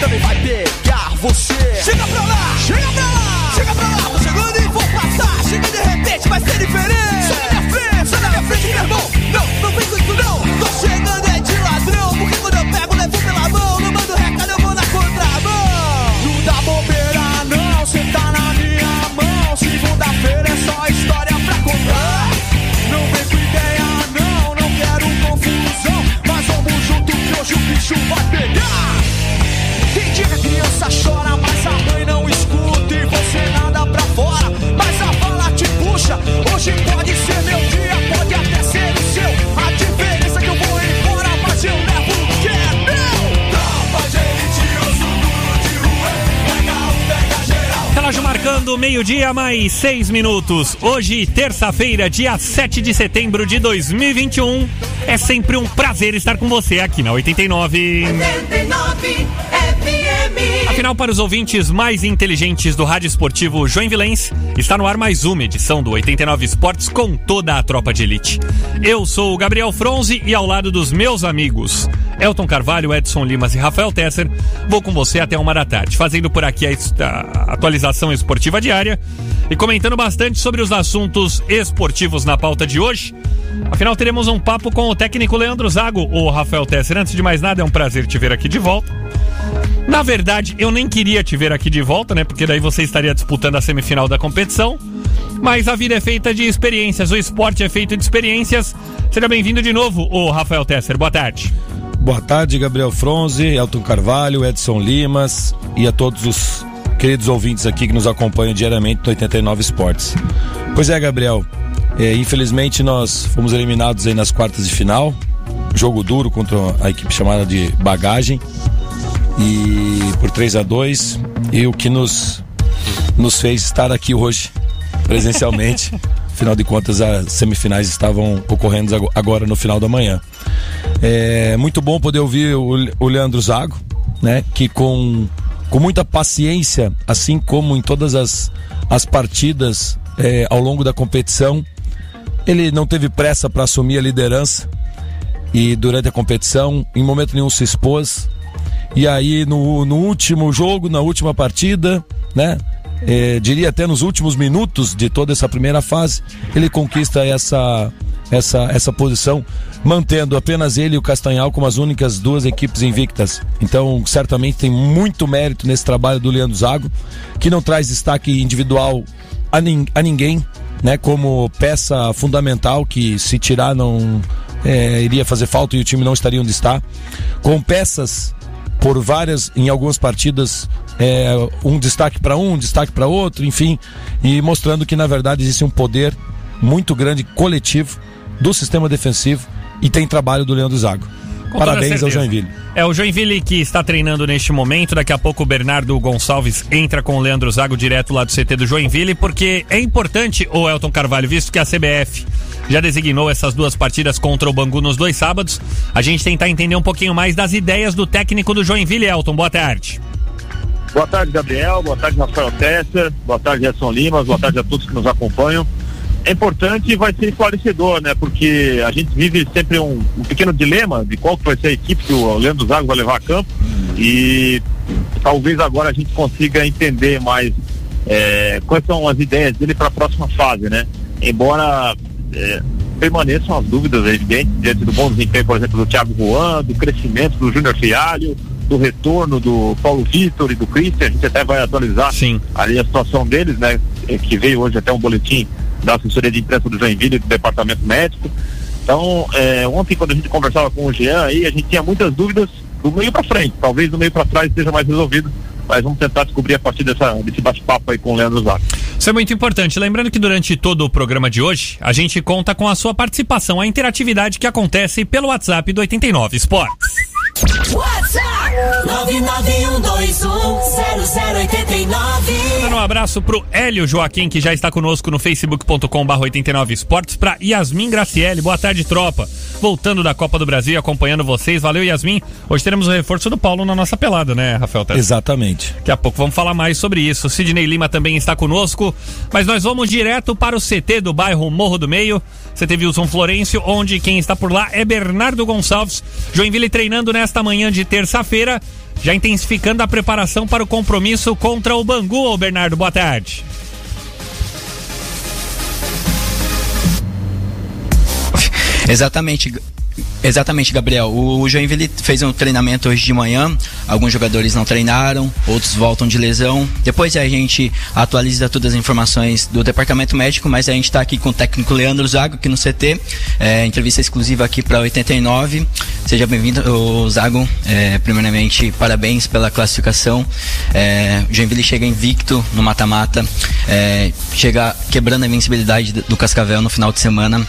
também vai pegar você. Chega pra lá, chega pra lá, chega pra lá, tô chegando e vou passar. Chega de repente, vai ser diferente. Marcando meio-dia, mais seis minutos. Hoje, terça-feira, dia 7 de setembro de 2021. É sempre um prazer estar com você aqui na 89. 89 FM. Afinal, para os ouvintes mais inteligentes do rádio esportivo Joinvilense, está no ar mais uma edição do 89 Esportes com toda a tropa de elite. Eu sou o Gabriel Fronzi e ao lado dos meus amigos Elton Carvalho, Edson Limas e Rafael Tesser, vou com você até uma da tarde, fazendo por aqui a atualização esportiva diária e comentando bastante sobre os assuntos esportivos na pauta de hoje. Afinal, teremos um papo com o técnico Leandro Zago, o Rafael Tesser. Antes de mais nada, é um prazer te ver aqui de volta. Na verdade, eu nem queria te ver aqui de volta, né? Porque daí você estaria disputando a semifinal da competição. Mas a vida é feita de experiências, o esporte é feito de experiências. Seja bem-vindo de novo, o Rafael Tesser. Boa tarde. Boa tarde, Gabriel Fronzi, Elton Carvalho, Edson Limas e a todos os queridos ouvintes aqui que nos acompanham diariamente no 89 Esportes. Pois é, Gabriel, é, infelizmente nós fomos eliminados aí nas quartas de final, jogo duro contra a equipe chamada de Bagagem e por 3 a 2 e o que nos nos fez estar aqui hoje presencialmente. Afinal de contas, as semifinais estavam ocorrendo ago- agora no final da manhã. É muito bom poder ouvir o, o Leandro Zago, né? Que com, com muita paciência, assim como em todas as, as partidas é, ao longo da competição, ele não teve pressa para assumir a liderança e durante a competição, em momento nenhum se expôs. E aí no, no último jogo, na última partida, né? é, diria até nos últimos minutos de toda essa primeira fase, ele conquista essa, essa, essa posição, mantendo apenas ele e o Castanhal como as únicas duas equipes invictas. Então, certamente tem muito mérito nesse trabalho do Leandro Zago, que não traz destaque individual a, nin- a ninguém, né? Como peça fundamental que se tirar não é, iria fazer falta e o time não estaria onde está. Com peças por várias, em algumas partidas, é, um destaque para um, um destaque para outro, enfim, e mostrando que na verdade existe um poder muito grande coletivo do sistema defensivo e tem trabalho do Leandro Zago. Com Parabéns ao. Joinville. É o Joinville que está treinando neste momento. Daqui a pouco o Bernardo Gonçalves entra com o Leandro Zago direto lá do CT do Joinville, porque é importante, o Elton Carvalho, visto que a CBF já designou essas duas partidas contra o Bangu nos dois sábados, a gente tentar entender um pouquinho mais das ideias do técnico do Joinville, Elton. Boa tarde. Boa tarde, Gabriel. Boa tarde, Rafael Tesser. Boa tarde, Edson Limas. Boa tarde a todos que nos acompanham. É importante e vai ser esclarecedor, né? Porque a gente vive sempre um, um pequeno dilema de qual vai ser a equipe que o Leandro Zago vai levar a campo e talvez agora a gente consiga entender mais é, quais são as ideias dele para a próxima fase, né? Embora é, permaneçam as dúvidas evidentes diante do bom desempenho, por exemplo, do Thiago Juan, do crescimento do Júnior Fialho, do retorno do Paulo Vitor e do Christian, a gente até vai atualizar Sim. ali a situação deles, né? eh, Que veio hoje até um boletim da assessoria de imprensa do Joinville e do departamento médico. Então, eh, ontem quando a gente conversava com o Jean aí, a gente tinha muitas dúvidas do meio para frente. Talvez do meio para trás esteja mais resolvido, mas vamos tentar descobrir a partir dessa, desse bate-papo aí com o Leandro Zago. Isso é muito importante. Lembrando que durante todo o programa de hoje, a gente conta com a sua participação, a interatividade que acontece pelo WhatsApp do 89 Esportes. WhatsApp 991210089. Dando um abraço pro Hélio Joaquim, que já está conosco no facebook.com.br 89 Esportes, pra Yasmin Graciele. Boa tarde, tropa. Voltando da Copa do Brasil acompanhando vocês. Valeu, Yasmin. Hoje teremos o reforço do Paulo na nossa pelada, né, Rafael Tess? Exatamente. Daqui a pouco vamos falar mais sobre isso. Sidney Lima também está conosco, mas nós vamos direto para o CT do bairro Morro do Meio. CT Wilson Florencio, onde quem está por lá é Bernardo Gonçalves. Joinville treinando nesta manhã de terça-feira, já intensificando a preparação para o compromisso contra o Bangu. Bernardo, boa tarde. Exatamente. Exatamente, Gabriel. O Joinville fez um treinamento hoje de manhã. Alguns jogadores não treinaram, outros voltam de lesão. Depois a gente atualiza todas as informações do departamento médico, mas a gente está aqui com o técnico Leandro Zago aqui no CT. É, entrevista exclusiva aqui para 89. Seja bem-vindo, Zago. É, primeiramente, parabéns pela classificação. É, Joinville chega invicto no mata-mata, é, chega quebrando a invencibilidade do Cascavel no final de semana.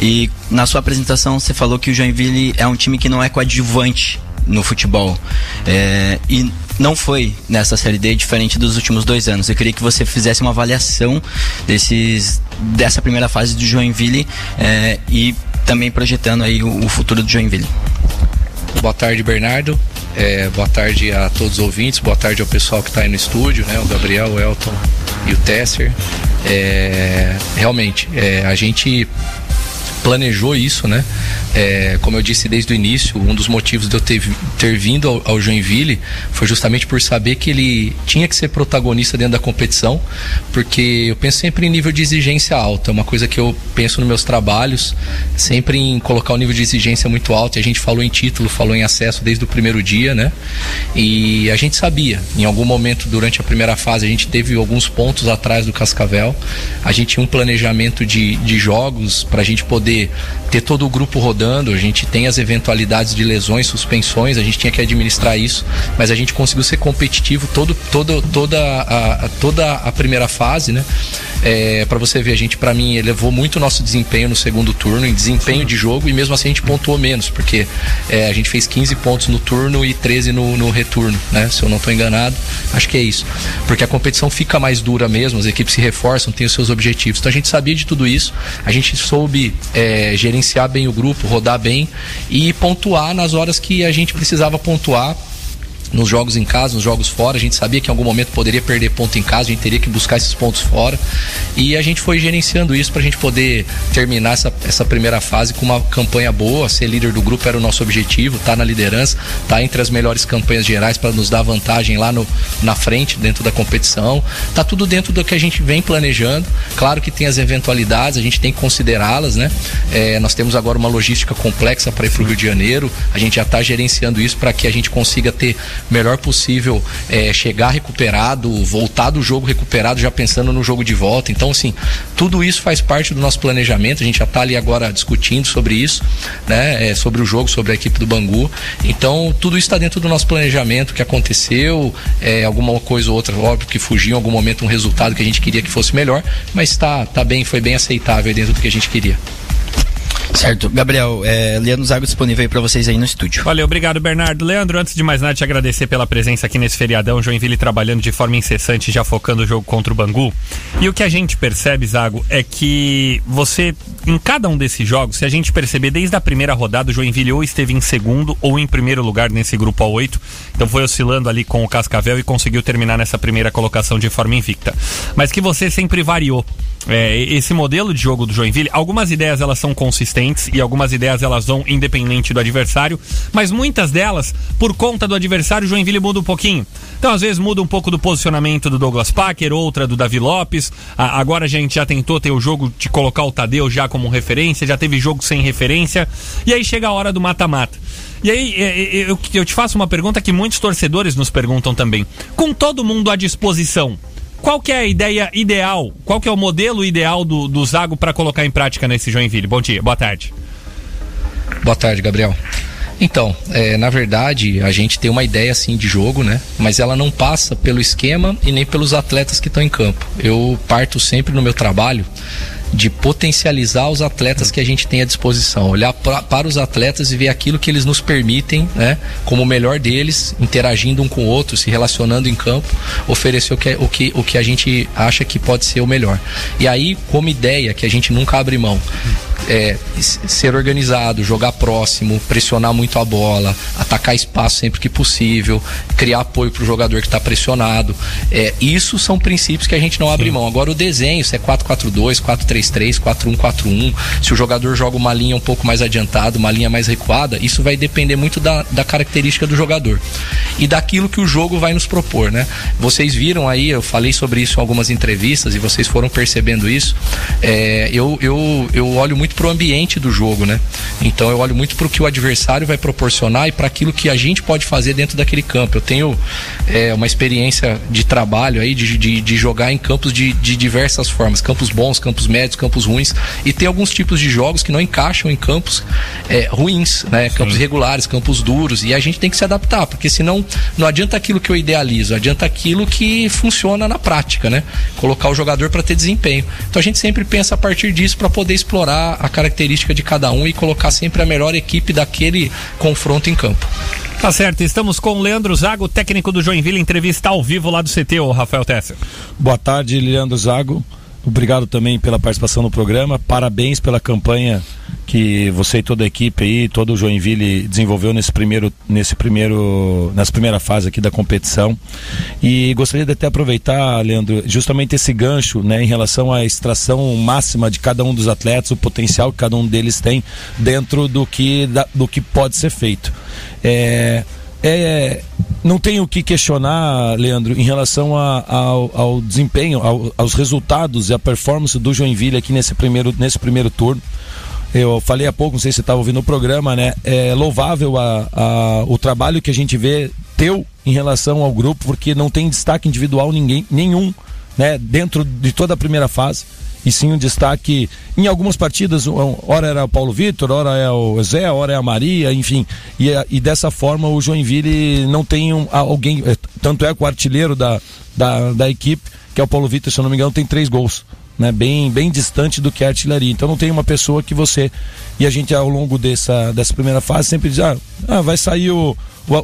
E na sua apresentação você falou que o Joinville é um time que não é coadjuvante no futebol. É, e não foi nessa Série D diferente dos últimos dois anos. Eu queria que você fizesse uma avaliação desses, dessa primeira fase do Joinville é, e também projetando aí o, o futuro do Joinville. Boa tarde, Bernardo. É, boa tarde a todos os ouvintes. Boa tarde ao pessoal que está aí no estúdio, né? O Gabriel, o Elton e o Tesser. É, realmente, é, a gente planejou isso, né? É, como eu disse desde o início, um dos motivos de eu ter, ter vindo ao, ao, Joinville foi justamente por saber que ele tinha que ser protagonista dentro da competição, porque eu penso sempre em nível de exigência alta, é uma coisa que eu penso nos meus trabalhos, sempre em colocar o nível de exigência muito alto, e a gente falou em título, falou em acesso desde o primeiro dia, né? E a gente sabia, em algum momento durante a primeira fase, a gente teve alguns pontos atrás do Cascavel, a gente tinha um planejamento de, de jogos para a gente poder ter todo o grupo rodando, a gente tem as eventualidades de lesões, suspensões, a gente tinha que administrar isso, mas a gente conseguiu ser competitivo todo, todo, toda, a, toda a primeira fase, né? É, para você ver, a gente, para mim, elevou muito o nosso desempenho no segundo turno, em desempenho de jogo, e mesmo assim a gente pontuou menos, porque é, a gente fez 15 pontos no turno e 13 no, no retorno, né? Se eu não estou enganado, acho que é isso. Porque a competição fica mais dura mesmo, as equipes se reforçam, têm os seus objetivos. Então a gente sabia de tudo isso, a gente soube é, gerenciar bem o grupo, rodar bem e pontuar nas horas que a gente precisava pontuar nos jogos em casa, nos jogos fora. A gente sabia que em algum momento poderia perder ponto em casa, a gente teria que buscar esses pontos fora. E a gente foi gerenciando isso para a gente poder terminar essa, essa primeira fase com uma campanha boa. Ser líder do grupo era o nosso objetivo, tá na liderança, tá entre as melhores campanhas gerais para nos dar vantagem lá no, na frente, dentro da competição. Tá tudo dentro do que a gente vem planejando. Claro que tem as eventualidades, a gente tem que considerá-las, né? É, nós temos agora uma logística complexa para ir para o Rio de Janeiro. A gente já está gerenciando isso para que a gente consiga ter melhor possível é, chegar recuperado, voltar do jogo recuperado, já pensando no jogo de volta. Então, assim, tudo isso faz parte do nosso planejamento. A gente já está ali agora discutindo sobre isso, né? É, sobre o jogo, sobre a equipe do Bangu. Então, tudo isso está dentro do nosso planejamento que aconteceu, é, alguma coisa ou outra, óbvio que fugiu em algum momento um resultado que a gente queria que fosse melhor, mas está tá bem, foi bem aceitável dentro do que a gente queria. Certo. Gabriel, é, Leandro Zago disponível para vocês aí no estúdio. Valeu, obrigado, Bernardo. Leandro, antes de mais nada, te agradecer pela presença aqui nesse feriadão. Joinville trabalhando de forma incessante, já focando o jogo contra o Bangu. E o que a gente percebe, Zago, é que você, em cada um desses jogos, se a gente perceber desde a primeira rodada, o Joinville ou esteve em segundo ou em primeiro lugar nesse grupo A8. Então foi oscilando ali com o Cascavel e conseguiu terminar nessa primeira colocação de forma invicta. Mas que você sempre variou. É, esse modelo de jogo do Joinville, algumas ideias elas são consistentes e algumas ideias elas vão independente do adversário, mas muitas delas, por conta do adversário, Joinville muda um pouquinho. Então, às vezes, muda um pouco do posicionamento do Douglas Packer, outra do Davi Lopes. A, agora a gente já tentou ter o jogo de colocar o Tadeu já como referência, já teve jogo sem referência, e aí chega a hora do mata-mata. E aí, eu, eu te faço uma pergunta que muitos torcedores nos perguntam também. Com todo mundo à disposição, qual que é a ideia ideal? Qual que é o modelo ideal do, do Zago para colocar em prática nesse Joinville? Bom dia, boa tarde. Boa tarde, Gabriel. Então, é, na verdade, a gente tem uma ideia assim de jogo, né? Mas ela não passa pelo esquema e nem pelos atletas que estão em campo. Eu parto sempre no meu trabalho de potencializar os atletas que a gente tem à disposição, olhar pra, para os atletas e ver aquilo que eles nos permitem, né, como o melhor deles, interagindo um com o outro, se relacionando em campo, oferecer o que, o que, o que a gente acha que pode ser o melhor. E aí, como ideia que a gente nunca abre mão, é, ser organizado, jogar próximo, pressionar muito a bola, atacar espaço sempre que possível, criar apoio para o jogador que está pressionado. É, isso são princípios que a gente não abre mão. Agora o desenho, se é 4-4-2, 4-3-3, 4-1-4-1, se o jogador joga uma linha um pouco mais adiantada, uma linha mais recuada, isso vai depender muito da, da característica do jogador e daquilo que o jogo vai nos propor, né? Vocês viram aí, eu falei sobre isso em algumas entrevistas e vocês foram percebendo isso. É, eu, eu, eu olho muito pro ambiente do jogo, né? Então eu olho muito pro que o adversário vai proporcionar e para aquilo que a gente pode fazer dentro daquele campo. Eu tenho é, uma experiência de trabalho aí, de, de, de jogar em campos de, de diversas formas, campos bons, campos médios, campos ruins, e tem alguns tipos de jogos que não encaixam em campos é, ruins, né? Campos regulares, campos duros, e a gente tem que se adaptar, porque senão não adianta aquilo que eu idealizo, adianta aquilo que funciona na prática, né? Colocar o jogador para ter desempenho. Então a gente sempre pensa a partir disso para poder explorar a característica de cada um e colocar sempre a melhor equipe daquele confronto em campo. Tá certo, estamos com o Leandro Zago, técnico do Joinville, entrevista ao vivo lá do CT, o Rafael Tesser. Boa tarde, Leandro Zago. Obrigado também pela participação no programa. Parabéns pela campanha que você e toda a equipe aí, todo o Joinville desenvolveu nesse primeiro, nesse primeiro, nessa primeira fase aqui da competição. E gostaria de até aproveitar, Leandro, justamente esse gancho, né, em relação à extração máxima de cada um dos atletas, o potencial que cada um deles tem dentro do que, da, do que pode ser feito. É, é, não tenho o que questionar, Leandro, em relação a, ao, ao, desempenho, ao, aos resultados e a performance do Joinville aqui nesse primeiro, nesse primeiro turno. Eu falei há pouco, não sei se você estava ouvindo o programa, né? É louvável a, a, o trabalho que a gente vê teu em relação ao grupo, porque não tem destaque individual ninguém, nenhum, né? Dentro de toda a primeira fase e sim um destaque em algumas partidas, hora era o Paulo Vitor, hora é o Zé, hora é a Maria, enfim, e, e dessa forma o Joinville não tem um, alguém, tanto é que o artilheiro da, da, da equipe, que é o Paulo Vitor, se eu não me engano, tem três gols. Né, bem, bem distante do que é a artilharia. Então não tem uma pessoa que você. E a gente ao longo dessa, dessa primeira fase sempre diz: ah, ah vai sair o.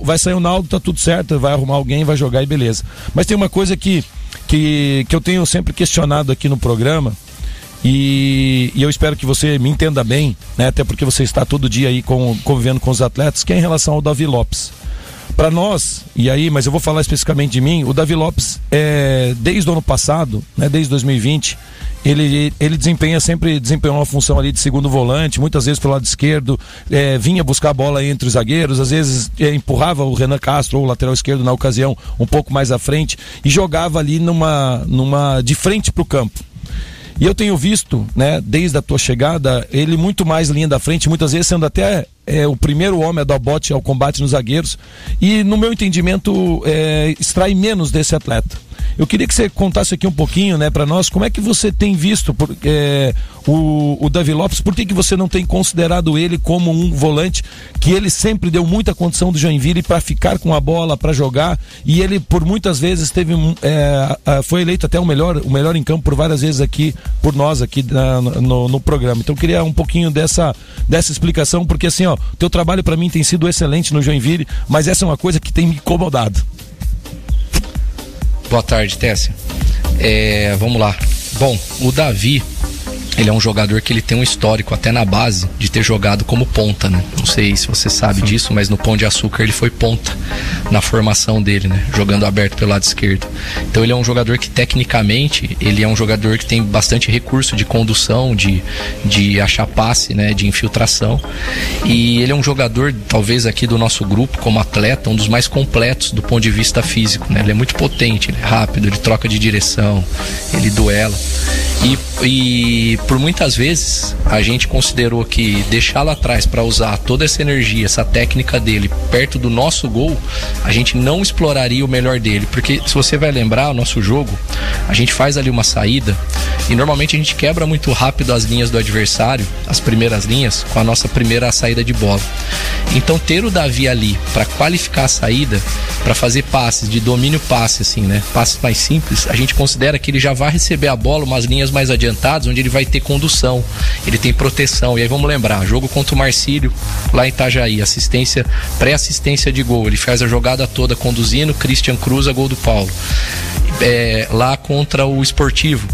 Vai sair o Naldo, tá tudo certo, vai arrumar alguém, vai jogar e beleza. Mas tem uma coisa que, que, que eu tenho sempre questionado aqui no programa, e, e, eu espero que você me entenda bem, né? até porque você está todo dia aí com, convivendo com os atletas, que é em relação ao Davi Lopes. Para nós, e aí, mas eu vou falar especificamente de mim, o Davi Lopes, é, desde o ano passado, né, desde 2020, ele, ele desempenha sempre desempenhou uma função ali de segundo volante, muitas vezes pelo lado esquerdo, é, vinha buscar a bola entre os zagueiros, às vezes é, empurrava o Renan Castro ou o lateral esquerdo na ocasião um pouco mais à frente e jogava ali numa, numa de frente para o campo. E eu tenho visto, né, desde a tua chegada, ele muito mais linha da frente, muitas vezes sendo até é, o primeiro homem a dar bote ao combate nos zagueiros. E, no meu entendimento, é, extrai menos desse atleta. Eu queria que você contasse aqui um pouquinho, né, para nós, como é que você tem visto por, é, o, o Davi Lopes, por que, que você não tem considerado ele como um volante que ele sempre deu muita condição do Joinville para ficar com a bola, para jogar, e ele por muitas vezes teve é, foi eleito até o melhor, o melhor em campo por várias vezes aqui por nós aqui na, no, no programa. Então eu queria um pouquinho dessa dessa explicação, porque assim, ó, teu trabalho para mim tem sido excelente no Joinville, mas essa é uma coisa que tem me incomodado. Boa tarde, Tessia. É, vamos lá. Bom, o Davi, ele é um jogador que ele tem um histórico até na base de ter jogado como ponta, né? Não sei se você sabe Sim. disso, mas no Pão de Açúcar ele foi ponta na formação dele, né? Jogando aberto pelo lado esquerdo. Então ele é um jogador que tecnicamente ele é um jogador que tem bastante recurso de condução, de, de achar passe, né? De infiltração. E ele é um jogador, talvez aqui do nosso grupo, como atleta, um dos mais completos do ponto de vista físico, né? Ele é muito potente, ele é rápido, ele troca de direção, ele duela. E, e por muitas vezes a gente considerou que deixá-lo atrás para usar toda essa energia, essa técnica dele perto do nosso gol, a gente não exploraria o melhor dele, porque se você vai lembrar o nosso jogo, a gente faz ali uma saída e normalmente a gente quebra muito rápido as linhas do adversário, as primeiras linhas, com a nossa primeira saída de bola. Então ter o Davi ali para qualificar a saída, para fazer passes de domínio passe assim, né? Passes mais simples, a gente considera que ele já vai receber a bola umas linhas mais adiantadas, onde ele vai ter condução, ele tem proteção. E aí vamos lembrar, jogo contra o Marcílio lá em Itajaí, assistência, pré-assistência de gol, ele faz a jogada toda conduzindo, Christian Cruz a gol do Paulo. É, lá contra o Esportivo,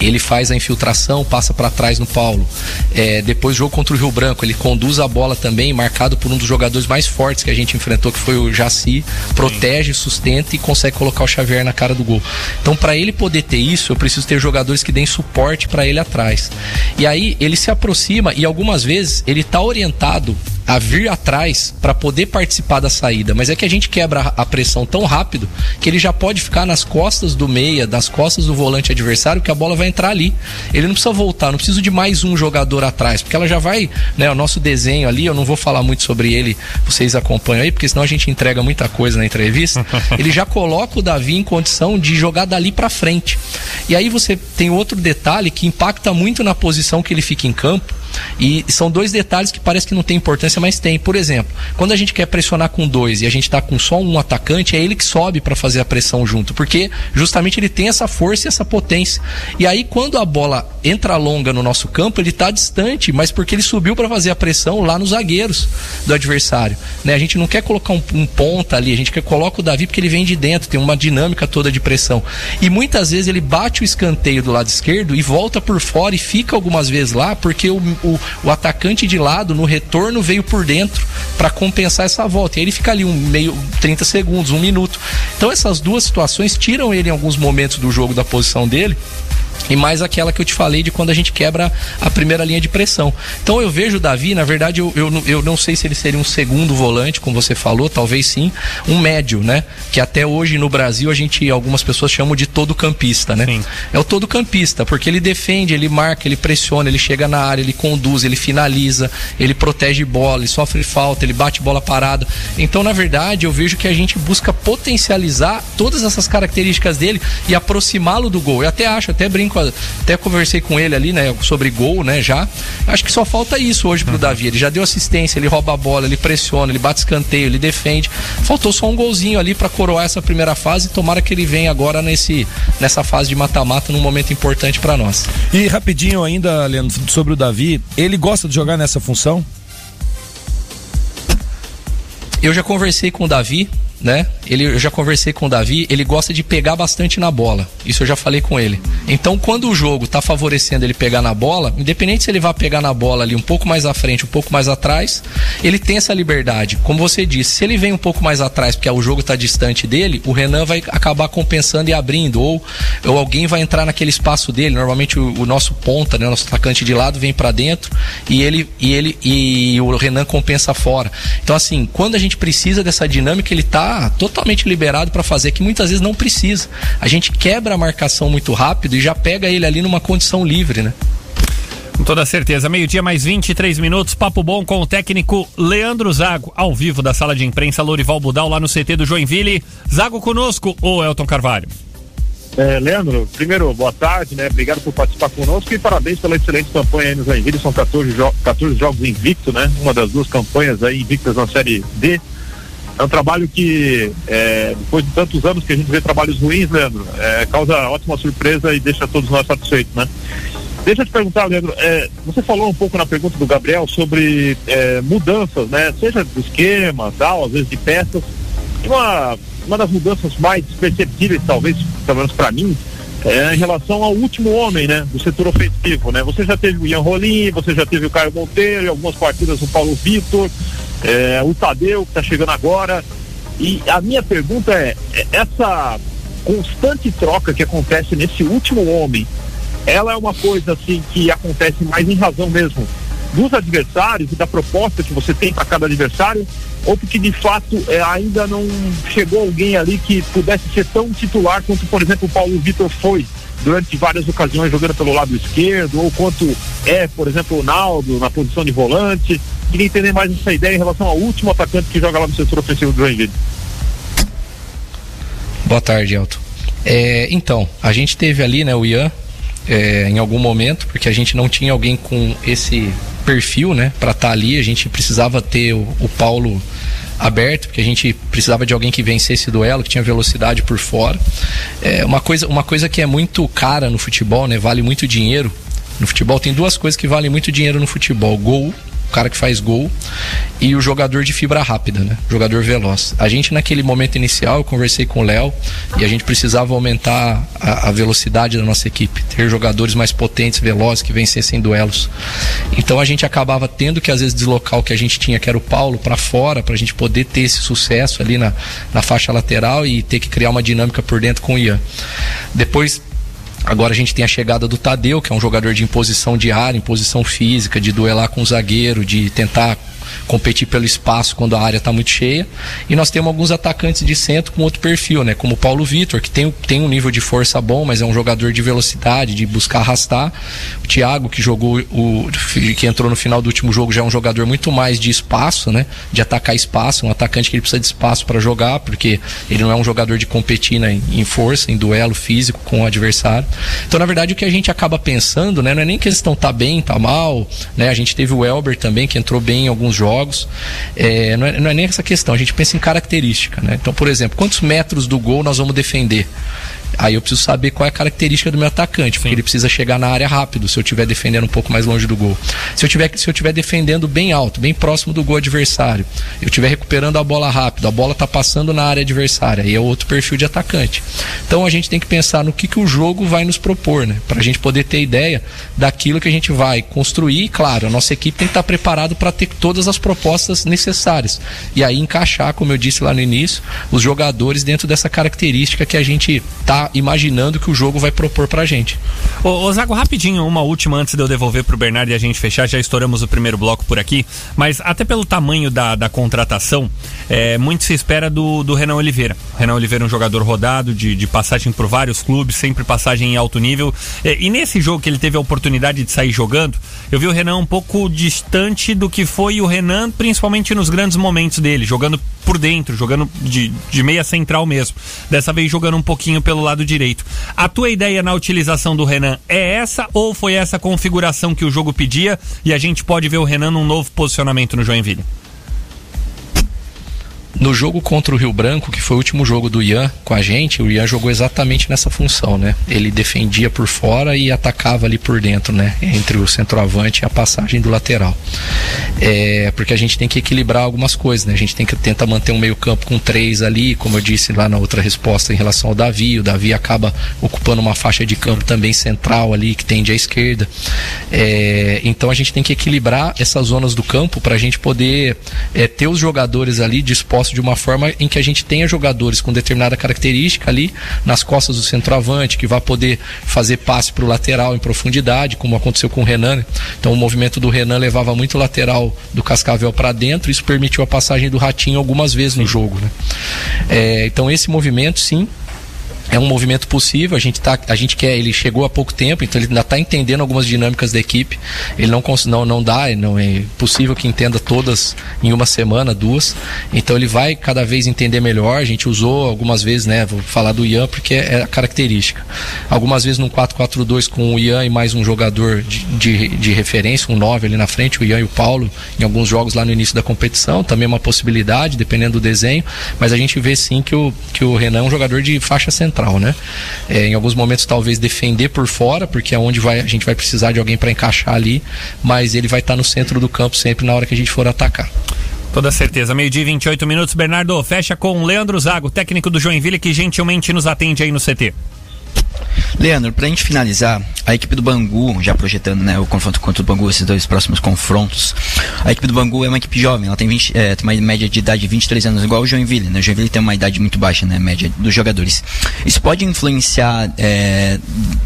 ele faz a infiltração, passa para trás no Paulo. É, depois jogo contra o Rio Branco, ele conduz a bola também, marcado por um dos jogadores mais fortes que a gente enfrentou, que foi o Jaci, protege, sustenta e consegue colocar o Xavier na cara do gol. Então, para ele poder ter isso, eu preciso ter jogadores que deem suporte para ele atrás. E aí ele se aproxima e algumas vezes ele tá orientado a vir atrás para poder participar da saída, mas é que a gente quebra a pressão tão rápido que ele já pode ficar nas costas do meia, nas costas do volante adversário, que a bola vai entrar ali. Ele não precisa voltar, não preciso de mais um jogador atrás, porque ela já vai, né, o nosso desenho ali, eu não vou falar muito sobre ele, vocês acompanham aí, porque senão a gente entrega muita coisa na entrevista. ele já coloca o Davi em condição de jogar dali para frente. E aí você tem outro detalhe que impacta muito na posição que ele fica em campo, e são dois detalhes que parece que não tem importância, mas tem. Por exemplo, quando a gente quer pressionar com dois e a gente está com só um atacante, é ele que sobe para fazer a pressão junto, porque justamente ele tem essa força e essa potência. E aí, quando a bola entra longa no nosso campo, ele está distante, mas porque ele subiu para fazer a pressão lá nos zagueiros do adversário. Né? A gente não quer colocar um, um ponta ali, a gente quer colocar o Davi porque ele vem de dentro, tem uma dinâmica toda de pressão. E muitas vezes ele bate o escanteio do lado esquerdo e volta por fora e fica algumas vezes lá, porque o, o atacante de lado, no retorno, veio por dentro para compensar essa volta. E aí ele fica ali um meio 30 segundos, um minuto. Então essas duas situações tiram ele em alguns momentos do jogo da posição dele e mais aquela que eu te falei de quando a gente quebra a primeira linha de pressão. Então eu vejo o Davi, na verdade, eu, eu, eu não sei se ele seria um segundo volante, como você falou, talvez sim, um médio, né? Que até hoje no Brasil a gente, algumas pessoas chamam de todo campista, né? Sim. É o todo campista, porque ele defende, ele marca, ele pressiona, ele chega na área, ele conduz, ele finaliza, ele protege bola, ele sofre falta, ele bate bola parada. Então, na verdade, eu vejo que a gente busca potencializar todas essas características dele e aproximá-lo do gol. Eu até acho, até brinco, até conversei com ele ali, né, sobre gol, né, já. Acho que só falta isso hoje pro Davi. Ele já deu assistência, ele rouba a bola, ele pressiona, ele bate escanteio, ele defende. Faltou só um golzinho ali para coroar essa primeira fase e tomara que ele venha agora nesse nessa fase de mata-mata num momento importante para nós. E rapidinho ainda, Leandro, sobre o Davi, ele gosta de jogar nessa função? Eu já conversei com o Davi, né? Ele, eu já conversei com o Davi, ele gosta de pegar bastante na bola. Isso eu já falei com ele. Então, quando o jogo tá favorecendo ele pegar na bola, independente se ele vai pegar na bola ali um pouco mais à frente, um pouco mais atrás, ele tem essa liberdade. Como você disse, se ele vem um pouco mais atrás porque o jogo tá distante dele, o Renan vai acabar compensando e abrindo, ou, ou alguém vai entrar naquele espaço dele. Normalmente o, o nosso ponta, né, o nosso atacante de lado vem para dentro e ele e ele e o Renan compensa fora. Então assim, quando a gente precisa dessa dinâmica, ele tá totalmente liberado para fazer que muitas vezes não precisa. A gente quebra a marcação muito rápido e já pega ele ali numa condição livre, né? Com toda certeza. Meio-dia mais 23 minutos. Papo bom com o técnico Leandro Zago, ao vivo da sala de imprensa Lorival Budal, lá no CT do Joinville. Zago conosco, ou Elton Carvalho? É, Leandro, primeiro, boa tarde, né? Obrigado por participar conosco e parabéns pela excelente campanha aí no Joinville. São 14, jo 14 jogos invictos, né? Uma das duas campanhas aí invictas na Série D. É um trabalho que, é, depois de tantos anos que a gente vê trabalhos ruins, Leandro, é, causa ótima surpresa e deixa todos nós satisfeitos, né? Deixa eu te perguntar, Leandro, é, você falou um pouco na pergunta do Gabriel sobre é, mudanças, né? Seja do esquema, tal, às vezes de peças. Uma, uma das mudanças mais perceptíveis, talvez, pelo menos para mim, é em relação ao último homem, né? Do setor ofensivo, né? Você já teve o Ian Rolim, você já teve o Caio Monteiro, algumas partidas o Paulo Vitor, é, o Tadeu, que está chegando agora. E a minha pergunta é, é, essa constante troca que acontece nesse último homem, ela é uma coisa assim que acontece mais em razão mesmo dos adversários e da proposta que você tem para cada adversário, ou porque de fato é, ainda não chegou alguém ali que pudesse ser tão titular quanto, por exemplo, o Paulo Vitor foi durante várias ocasiões jogando pelo lado esquerdo, ou quanto é, por exemplo, o Naldo na posição de volante. Queria entender mais essa ideia em relação ao último atacante que joga lá no setor ofensivo do Joinville. Boa tarde, Elton. É, então, a gente teve ali, né, o Ian, é, em algum momento, porque a gente não tinha alguém com esse perfil, né, para estar ali. A gente precisava ter o, o Paulo aberto, porque a gente precisava de alguém que vencesse esse duelo, que tinha velocidade por fora. É uma coisa, uma coisa que é muito cara no futebol, né? Vale muito dinheiro. No futebol tem duas coisas que valem muito dinheiro no futebol: gol o cara que faz gol e o jogador de fibra rápida, né? Jogador veloz. A gente naquele momento inicial, eu conversei com o Léo e a gente precisava aumentar a, a, velocidade da nossa equipe, ter jogadores mais potentes, velozes que vencessem duelos. Então a gente acabava tendo que às vezes deslocar o que a gente tinha, que era o Paulo, para fora, para a gente poder ter esse sucesso ali na, na faixa lateral e ter que criar uma dinâmica por dentro com o Ian. Depois Agora a gente tem a chegada do Tadeu, que é um jogador de imposição de área, imposição física, de duelar com o zagueiro, de tentar competir pelo espaço quando a área está muito cheia. E nós temos alguns atacantes de centro com outro perfil, né? Como o Paulo Vitor, que tem, tem um nível de força bom, mas é um jogador de velocidade, de buscar arrastar. O Thiago, que jogou o. que entrou no final do último jogo, já é um jogador muito mais de espaço, né? De atacar espaço, um atacante que ele precisa de espaço para jogar, porque ele não é um jogador de competir né, em força, em duelo físico com o adversário. Então, na verdade, o que a gente acaba pensando, né? Não é nem questão tá bem, tá mal, né? A gente teve o Elber também, que entrou bem em alguns jogos. É, não, é, não, é, nem essa questão, a gente pensa em característica. Né? Então, por exemplo, quantos metros do gol nós vamos defender? Aí eu preciso saber qual é a característica do meu atacante, porque Sim. ele precisa chegar na área rápido se eu estiver defendendo um pouco mais longe do gol. Se eu tiver se eu estiver defendendo bem alto, bem próximo do gol adversário, eu estiver recuperando a bola rápido, a bola está passando na área adversária, aí é outro perfil de atacante. Então a gente tem que pensar no que, que o jogo vai nos propor, né? Para a gente poder ter ideia daquilo que a gente vai construir. E, claro, a nossa equipe tem que estar preparado para ter todas as propostas necessárias e aí encaixar, como eu disse lá no início, os jogadores dentro dessa característica que a gente imaginando que o jogo vai propor pra gente. Ô, ô Zago, rapidinho, uma última antes de eu devolver pro Bernardo e a gente fechar, já estouramos o primeiro bloco por aqui, mas até pelo tamanho da, da contratação, é, muito se espera do, do Renan Oliveira. Renan Oliveira é um jogador rodado, de, de passagem por vários clubes, sempre passagem em alto nível, é, e nesse jogo que ele teve a oportunidade de sair jogando, eu vi o Renan um pouco distante do que foi o Renan, principalmente nos grandes momentos dele, jogando por dentro, jogando de, de meia central mesmo. Dessa vez jogando um pouquinho pelo lado direito. A tua ideia na utilização do Renan é essa ou foi essa configuração que o jogo pedia e a gente pode ver o Renan num novo posicionamento no Joinville? No jogo contra o Rio Branco, que foi o último jogo do Ian com a gente, o Ian jogou exatamente nessa função, né? Ele defendia por fora e atacava ali por dentro, né? Entre o centroavante e a passagem do lateral. É, porque a gente tem que equilibrar algumas coisas, né? A gente tem que tentar manter um meio campo com três ali, como eu disse lá na outra resposta em relação ao Davi. O Davi acaba ocupando uma faixa de campo também central ali, que tende à esquerda. É, então a gente tem que equilibrar essas zonas do campo para a gente poder é, ter os jogadores ali dispostos de uma forma em que a gente tenha jogadores com determinada característica ali nas costas do centroavante, que vai poder fazer passe para o lateral em profundidade, como aconteceu com o Renan. Então o movimento do Renan levava muito o lateral do Cascavel para dentro, isso permitiu a passagem do Ratinho algumas vezes no jogo. Né? É, então esse movimento, sim, é um movimento possível, a gente, tá, a gente quer, ele chegou há pouco tempo, então ele ainda está entendendo algumas dinâmicas da equipe. Ele não, não, não dá, não é possível que entenda todas em uma semana, duas. Então ele vai cada vez entender melhor. A gente usou algumas vezes, né? Vou falar do Ian porque é a característica. Algumas vezes num 4-4-2 com o Ian e mais um jogador de, de, de referência, um 9 ali na frente, o Ian e o Paulo, em alguns jogos lá no início da competição. Também é uma possibilidade, dependendo do desenho. Mas a gente vê sim que o, que o Renan é um jogador de faixa central central, né? É, em alguns momentos talvez defender por fora, porque é onde vai, a gente vai precisar de alguém para encaixar ali, mas ele vai estar tá no centro do campo sempre na hora que a gente for atacar. Toda certeza. Meio-dia 28 minutos. Bernardo, fecha com Leandro Zago, técnico do Joinville, que gentilmente nos atende aí no CT. Leandro, pra gente finalizar, a equipe do Bangu, já projetando né, o confronto contra o Bangu, esses dois próximos confrontos, a equipe do Bangu é uma equipe jovem, ela tem, 20, é, tem uma média de idade de 23 anos, igual o Joinville, né? O Joinville tem uma idade muito baixa, né? Média dos jogadores. Isso pode influenciar é,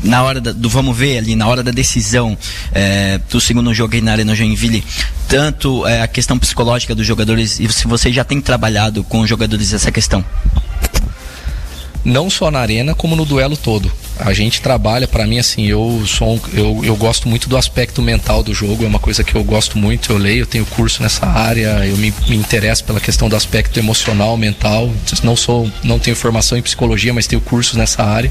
na hora da, do vamos ver ali, na hora da decisão é, do segundo jogo aí na Arena Joinville, tanto é, a questão psicológica dos jogadores e se você já tem trabalhado com os jogadores essa questão? Não só na arena, como no duelo todo. A gente trabalha, para mim, assim, eu sou um, eu, eu gosto muito do aspecto mental do jogo, é uma coisa que eu gosto muito, eu leio, eu tenho curso nessa área, eu me, me interesso pela questão do aspecto emocional, mental. Não sou, não tenho formação em psicologia, mas tenho cursos nessa área.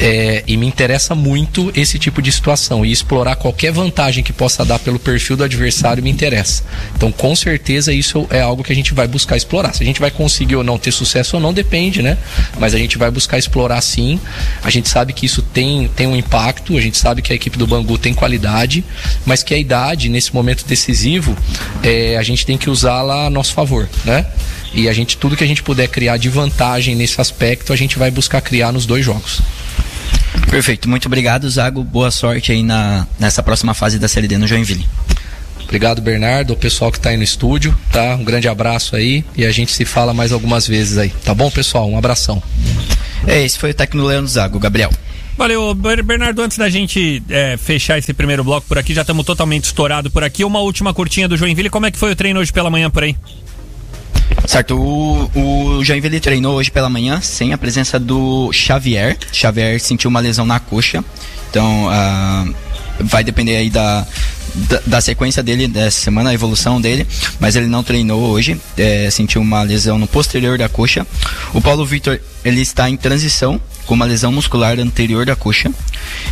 É, e me interessa muito esse tipo de situação. E explorar qualquer vantagem que possa dar pelo perfil do adversário me interessa. Então, com certeza, isso é algo que a gente vai buscar explorar. Se a gente vai conseguir ou não ter sucesso ou não, depende, né? Mas a gente vai buscar explorar sim. A gente sabe que isso tem, tem um impacto, a gente sabe que a equipe do Bangu tem qualidade, mas que a idade, nesse momento decisivo, é, a gente tem que usá-la a nosso favor, né? E a gente, tudo que a gente puder criar de vantagem nesse aspecto, a gente vai buscar criar nos dois jogos. Perfeito, muito obrigado, Zago. Boa sorte aí na, nessa próxima fase da Série D no Joinville. Obrigado, Bernardo, o pessoal que está aí no estúdio, tá? Um grande abraço aí e a gente se fala mais algumas vezes aí. Tá bom, pessoal? Um abração. É, esse foi o técnico Leandro Zago, Gabriel. Valeu, Ber- Bernardo. Antes da gente é, fechar esse primeiro bloco por aqui, já estamos totalmente estourado por aqui. Uma última curtinha do Joinville. Como é que foi o treino hoje pela manhã por aí? Certo, o, o Joinville treinou hoje pela manhã sem a presença do Xavier. Xavier sentiu uma lesão na coxa, então ah, vai depender aí da, da, sequência dele dessa semana, a evolução dele, mas ele não treinou hoje, é, sentiu uma lesão no posterior da coxa. O Paulo Vitor, ele está em transição com uma lesão muscular anterior da coxa.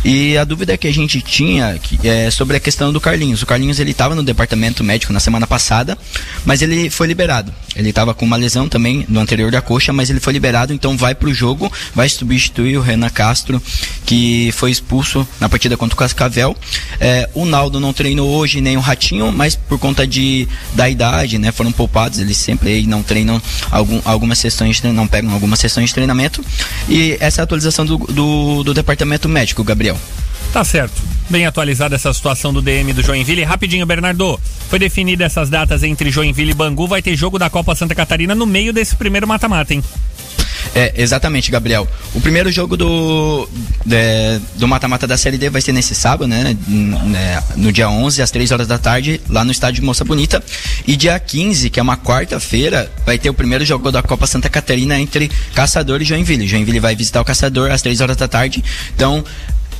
E a dúvida que a gente tinha é sobre a questão do Carlinhos. O Carlinhos ele estava no departamento médico na semana passada, mas ele foi liberado. Ele estava com uma lesão também no anterior da coxa, mas ele foi liberado, então vai para o jogo, vai substituir o Renan Castro, que foi expulso na partida contra o Cascavel. É, o Naldo não treinou hoje, nem o Ratinho, mas por conta de, da idade, né, foram poupados. Eles sempre aí não treinam algum, algumas sessões, não pegam algumas sessões de treinamento. E essa é a atualização do, do, do departamento médico, Gabriel. Tá certo. Bem atualizada essa situação do DM do Joinville. Rapidinho, Bernardo. Foi definida essas datas entre Joinville e Bangu. Vai ter jogo da Copa Santa Catarina no meio desse primeiro mata-mata, hein? É, exatamente, Gabriel. O primeiro jogo do é, do mata-mata da Série D vai ser nesse sábado, né? Né, No dia 11, às 3 horas da tarde, lá no estádio Moça Bonita. E dia 15, que é uma quarta-feira, vai ter o primeiro jogo da Copa Santa Catarina entre Caçador e Joinville. Joinville vai visitar o Caçador às 3 horas da tarde. Então,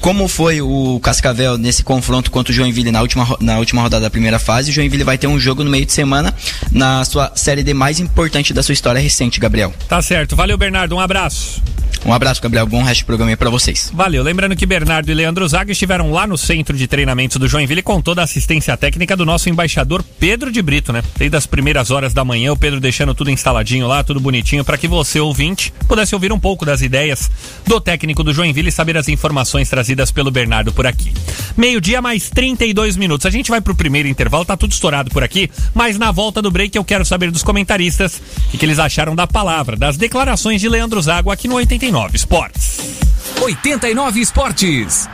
como foi o Cascavel nesse confronto contra o Joinville na última, na última rodada da primeira fase, o Joinville vai ter um jogo no meio de semana na sua Série D mais importante da sua história recente, Gabriel. Tá certo. Valeu, Bernardo. Um abraço. Um abraço, Gabriel. Bom resto de programa aí pra vocês. Valeu. Lembrando que Bernardo e Leandro Zaga estiveram lá no centro de treinamentos do Joinville com toda a assistência técnica do nosso embaixador Pedro de Brito, né? Desde as primeiras horas da manhã, o Pedro deixando tudo instaladinho lá, tudo bonitinho, para que você, ouvinte, pudesse ouvir um pouco das ideias do técnico do Joinville e saber as informações trazidas pelo Bernardo por aqui. Meio-dia mais 32 minutos. A gente vai pro primeiro intervalo, tá tudo estourado por aqui, mas na volta do break eu quero saber dos comentaristas o que, que eles acharam da palavra, das declarações de Leandro Zago aqui no 89 Esportes. 89 Esportes.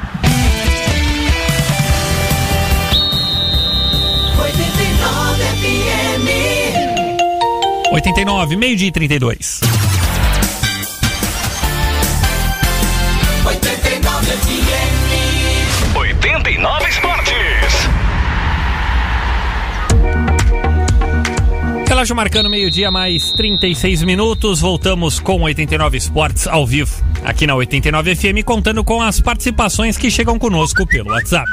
89 FM. 89, meio-dia e 32. Relógio marcando meio-dia, mais 36 minutos. Voltamos com 89 Esportes ao vivo, aqui na 89 FM, contando com as participações que chegam conosco pelo WhatsApp.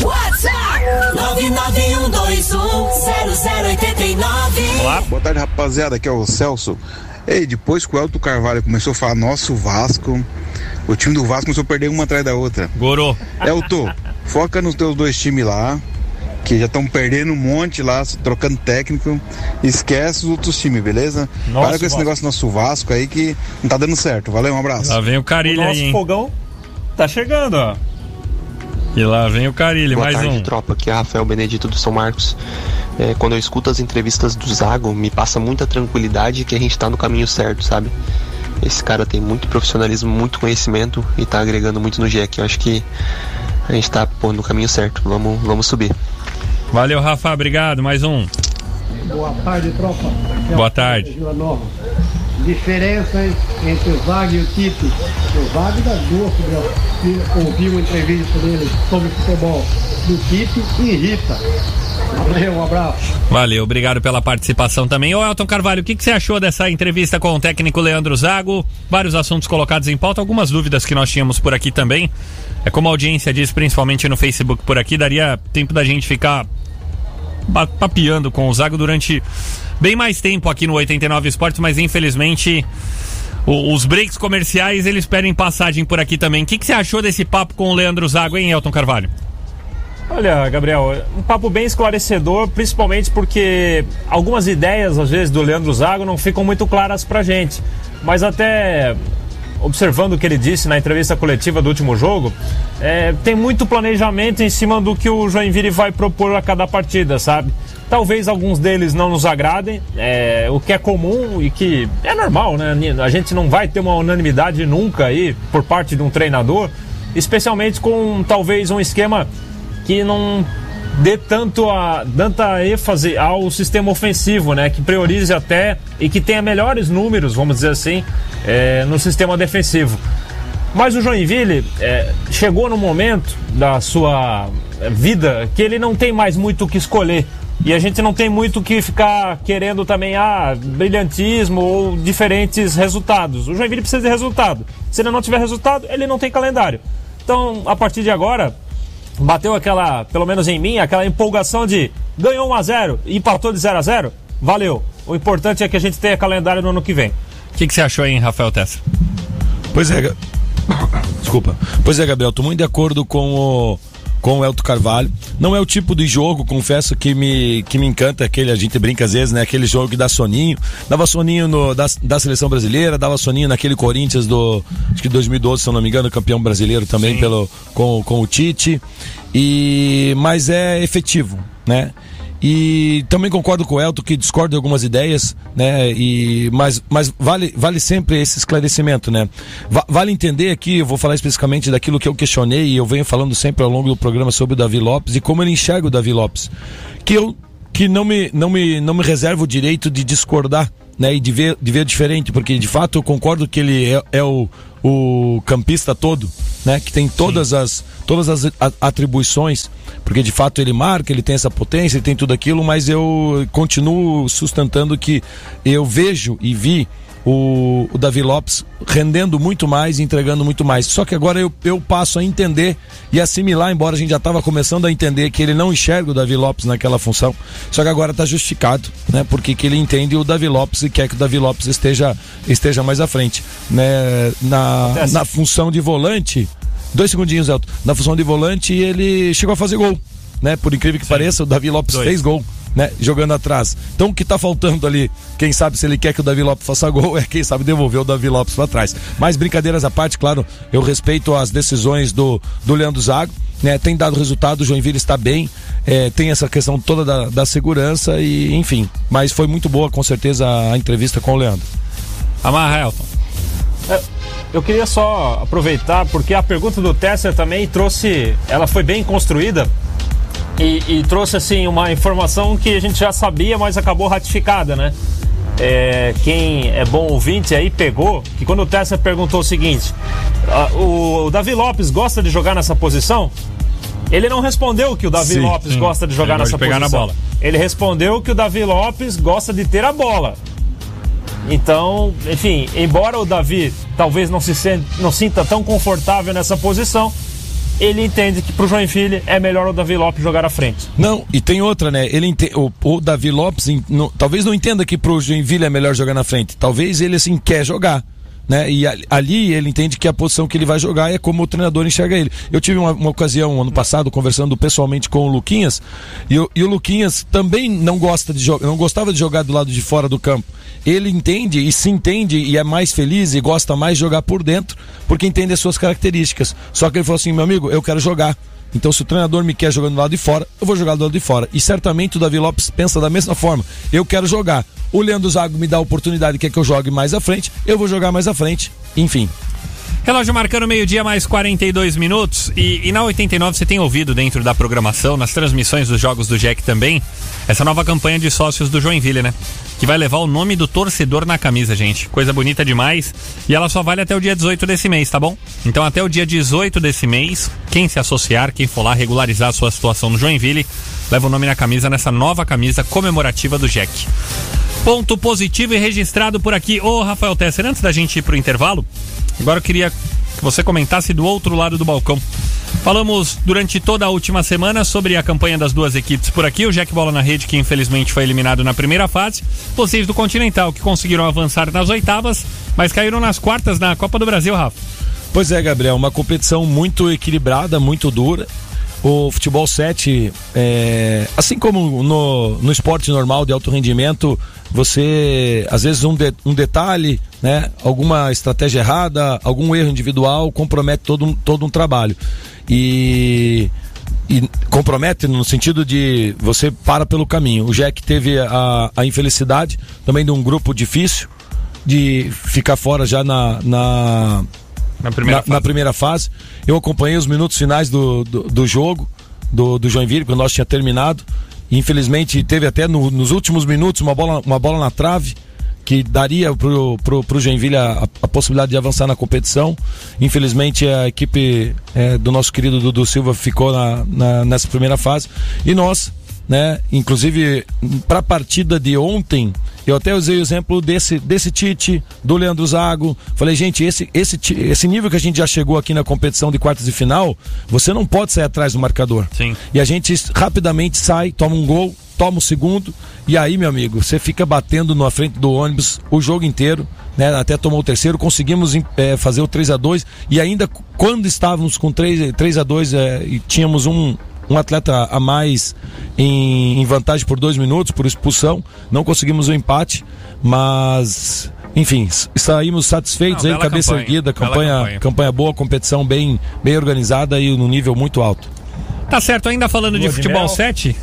WhatsApp 991210089. Olá. Boa tarde, rapaziada. Aqui é o Celso. Ei, depois que o Elton Carvalho começou a falar nosso Vasco, o time do Vasco começou a perder uma atrás da outra. Gorô. Elton, foca nos teus dois times lá, que já estão perdendo um monte lá, trocando técnico. Esquece os outros times, beleza? Nossa, Para com esse negócio do nosso Vasco aí que não tá dando certo. Valeu, um abraço. Lá vem o Carilho aí, Nosso hein? fogão tá chegando, ó. E lá vem o Carilho, Boa mais tarde, um. tropa. Aqui é Rafael Benedito do São Marcos. É, quando eu escuto as entrevistas do Zago, me passa muita tranquilidade que a gente tá no caminho certo, sabe? Esse cara tem muito profissionalismo, muito conhecimento e tá agregando muito no GEC. Eu acho que a gente tá pô, no caminho certo. Vamos, vamos subir. Valeu, Rafa, obrigado. Mais um. Boa tarde, tropa. Aqui é Boa tarde. Nova. Diferenças entre o Zag e o Tite. O dá gosto de ouvir uma entrevista dele sobre futebol. Do Tite irrita. Valeu, um abraço. Valeu, obrigado pela participação também. Ô Elton Carvalho, o que, que você achou dessa entrevista com o técnico Leandro Zago? Vários assuntos colocados em pauta, algumas dúvidas que nós tínhamos por aqui também. É como a audiência diz, principalmente no Facebook por aqui, daria tempo da gente ficar pa- papeando com o Zago durante bem mais tempo aqui no 89 Esportes, mas infelizmente o- os breaks comerciais eles pedem passagem por aqui também. O que, que você achou desse papo com o Leandro Zago, hein, Elton Carvalho? Olha, Gabriel, um papo bem esclarecedor, principalmente porque algumas ideias, às vezes, do Leandro Zago não ficam muito claras pra gente. Mas até observando o que ele disse na entrevista coletiva do último jogo, é, tem muito planejamento em cima do que o Joinville vai propor a cada partida, sabe? Talvez alguns deles não nos agradem, é, o que é comum e que é normal, né? A gente não vai ter uma unanimidade nunca aí por parte de um treinador, especialmente com talvez um esquema que não dê tanto a, tanta ênfase ao sistema ofensivo, né? Que priorize até e que tenha melhores números, vamos dizer assim, é, no sistema defensivo. Mas o Joinville é, chegou no momento da sua vida que ele não tem mais muito o que escolher. E a gente não tem muito o que ficar querendo também, ah, brilhantismo ou diferentes resultados. O Joinville precisa de resultado. Se ele não tiver resultado, ele não tem calendário. Então, a partir de agora, bateu aquela, pelo menos em mim, aquela empolgação de ganhou 1 a 0 e empatou de 0 a 0 valeu. O importante é que a gente tenha calendário no ano que vem. O que, que você achou, hein, Rafael Tessa? Pois é, desculpa. Pois é, Gabriel, tô muito de acordo com o com o Elton Carvalho. Não é o tipo de jogo, confesso, que me, que me encanta, aquele, a gente brinca às vezes, né? Aquele jogo que dá soninho. Dava soninho no, da, da seleção brasileira, dava soninho naquele Corinthians do, acho que 2012, se eu não me engano, campeão brasileiro também pelo, com, com o Tite. E, mas é efetivo, né? E também concordo com o Elton que discordo de algumas ideias, né? E, mas mas vale, vale sempre esse esclarecimento, né? Va- vale entender aqui, eu vou falar especificamente daquilo que eu questionei e eu venho falando sempre ao longo do programa sobre o Davi Lopes e como ele enxerga o Davi Lopes. Que eu que não me, não me, não me reservo o direito de discordar, né? E de ver, de ver diferente, porque de fato eu concordo que ele é, é o, o campista todo, né? Que tem todas as, todas as atribuições, porque de fato ele marca, ele tem essa potência, ele tem tudo aquilo, mas eu continuo sustentando que eu vejo e vi o, o Davi Lopes rendendo muito mais e entregando muito mais. Só que agora eu, eu passo a entender e assimilar, embora a gente já estava começando a entender que ele não enxerga o Davi Lopes naquela função. Só que agora está justificado, né? Porque que ele entende o Davi Lopes e quer que o Davi Lopes esteja, esteja mais à frente. Né? Na, na função de volante, dois segundinhos, Elton. Na função de volante, ele chegou a fazer gol. Né? Por incrível que pareça, o Davi Lopes Dois. fez gol. Né, jogando atrás. Então o que tá faltando ali, quem sabe se ele quer que o Davi Lopes faça gol, é quem sabe devolver o Davi Lopes para trás. Mas brincadeiras à parte, claro, eu respeito as decisões do, do Leandro Zago, né? Tem dado resultado, o Joinville está bem, é, tem essa questão toda da, da segurança e enfim. Mas foi muito boa, com certeza, a entrevista com o Leandro. Amarra, Elton. Eu queria só aproveitar, porque a pergunta do Tesser também trouxe. Ela foi bem construída e, e trouxe assim uma informação que a gente já sabia, mas acabou ratificada, né? É, quem é bom ouvinte aí pegou que quando o Tesser perguntou o seguinte: o, o Davi Lopes gosta de jogar nessa posição? Ele não respondeu que o Davi Sim, Lopes gosta de jogar nessa posição. bola. Ele respondeu que o Davi Lopes gosta de ter a bola. Então, enfim, embora o Davi talvez não se sen- não sinta tão confortável nessa posição, ele entende que pro Joinville é melhor o Davi Lopes jogar à frente. Não, e tem outra, né? Ele ente- o, o Davi Lopes em- não- talvez não entenda que pro Joinville é melhor jogar na frente. Talvez ele assim quer jogar. Né? E ali- ele entende que a posição que ele vai jogar é como o treinador enxerga ele. Eu tive uma, uma ocasião ano passado conversando pessoalmente com o Luquinhas e, o- e o Luquinhas também não gosta de não gostava de jogar do lado de fora do campo. Ele entende e se entende e é mais feliz e gosta mais de jogar por dentro porque entende as suas características. Só que ele falou assim, meu amigo, eu quero jogar. Então, se o treinador me quer jogando do lado de fora, eu vou jogar do lado de fora. E certamente o Davi Lopes pensa da mesma forma. Eu quero jogar. O Leandro Zago me dá a oportunidade, quer que eu jogue mais à frente, eu vou jogar mais à frente. Enfim. Relógio marcando meio-dia mais 42 minutos. E, e na 89 você tem ouvido dentro da programação, nas transmissões dos jogos do Jack também, essa nova campanha de sócios do Joinville, né? Que vai levar o nome do torcedor na camisa, gente. Coisa bonita demais. E ela só vale até o dia 18 desse mês, tá bom? Então até o dia 18 desse mês, quem se associar, quem for lá regularizar a sua situação no Joinville, leva o nome na camisa nessa nova camisa comemorativa do Jack. Ponto positivo e registrado por aqui. Ô, Rafael Tesser, antes da gente ir pro intervalo, agora eu queria que você comentasse do outro lado do balcão. Falamos durante toda a última semana sobre a campanha das duas equipes por aqui. O Jack Bola na Rede, que infelizmente foi eliminado na primeira fase. Vocês do Continental, que conseguiram avançar nas oitavas, mas caíram nas quartas na Copa do Brasil, Rafa. Pois é, Gabriel, uma competição muito equilibrada, muito dura. O futebol 7, é, assim como no, no esporte normal de alto rendimento, você, às vezes, um, de, um detalhe, né, alguma estratégia errada, algum erro individual compromete todo um, todo um trabalho. E, e compromete no sentido de você para pelo caminho. O Jack teve a, a infelicidade também de um grupo difícil de ficar fora já na, na Na primeira na, fase. na primeira fase. Eu acompanhei os minutos finais do, do, do jogo do, do Joinville, quando nós tinha terminado. Infelizmente teve até no- nos últimos minutos uma bola, uma bola na trave que daria pro, pro, pro Joinville a, a possibilidade de avançar na competição. Infelizmente a equipe eh, do nosso querido Dudu Silva ficou na, na- nessa primeira fase. E nós, né, inclusive para a partida de ontem, eu até usei o exemplo desse, desse Tite, do Leandro Zago. Falei, gente, esse, esse, esse nível que a gente já chegou aqui na competição de quartas de final, você não pode sair atrás do marcador. Sim. E a gente rapidamente sai, toma um gol, toma o segundo, e aí, meu amigo, você fica batendo na frente do ônibus o jogo inteiro, né? Até tomou o terceiro, conseguimos eh, fazer o 3 a 2 e ainda quando estávamos com 3, 3 a 2 eh, e tínhamos um, um atleta a mais em, em vantagem por dois minutos, por expulsão, não conseguimos o empate, mas. Enfim, saímos satisfeitos Não, aí, cabeça campanha, erguida, campanha, campanha. campanha boa, competição bem, bem organizada e no nível muito alto. Tá certo, ainda falando de Lua de futebol mel. 7.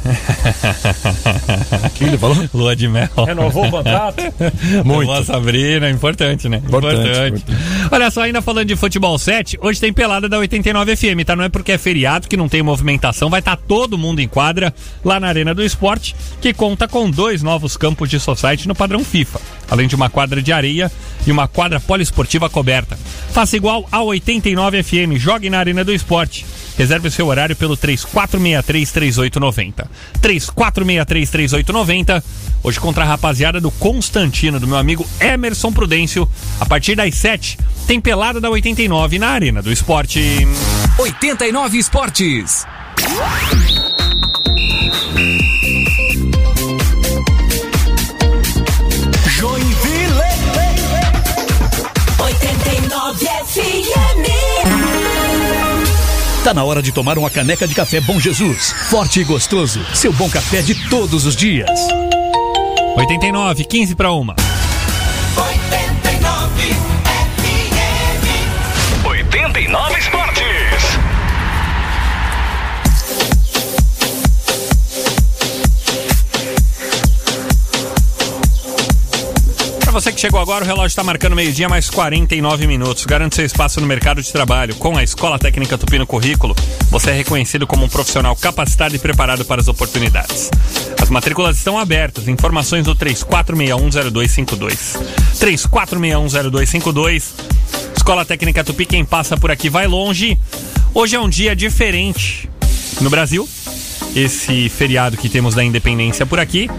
O que ele falou? Lua de mel. Renovou o contrato? Muito. Boa Sabrina, importante, né? Importante, Olha só, ainda falando de futebol 7, hoje tem pelada da 89 FM, tá? Não é porque é feriado que não tem movimentação, vai estar todo mundo em quadra lá na Arena do Esporte, que conta com dois novos campos de society no padrão FIFA, além de uma quadra de areia e uma quadra poliesportiva coberta. Faça igual a 89 FM, jogue na Arena do Esporte. Reserve o seu horário pelo 3463-3890. 3463-3890. Hoje contra a rapaziada do Constantino, do meu amigo Emerson Prudêncio. A partir das 7, tem pelada da 89 na Arena do Esporte. 89 Esportes. Tá na hora de tomar uma caneca de café Bom Jesus. Forte e gostoso. Seu bom café de todos os dias. 89, 15 para uma. Você que chegou agora, o relógio está marcando meio-dia mais 49 minutos. Garante seu espaço no mercado de trabalho. Com a Escola Técnica Tupi no currículo, você é reconhecido como um profissional capacitado e preparado para as oportunidades. As matrículas estão abertas. Informações no 34610252. 34610252. Escola Técnica Tupi, quem passa por aqui vai longe. Hoje é um dia diferente no Brasil esse feriado que temos da independência por aqui.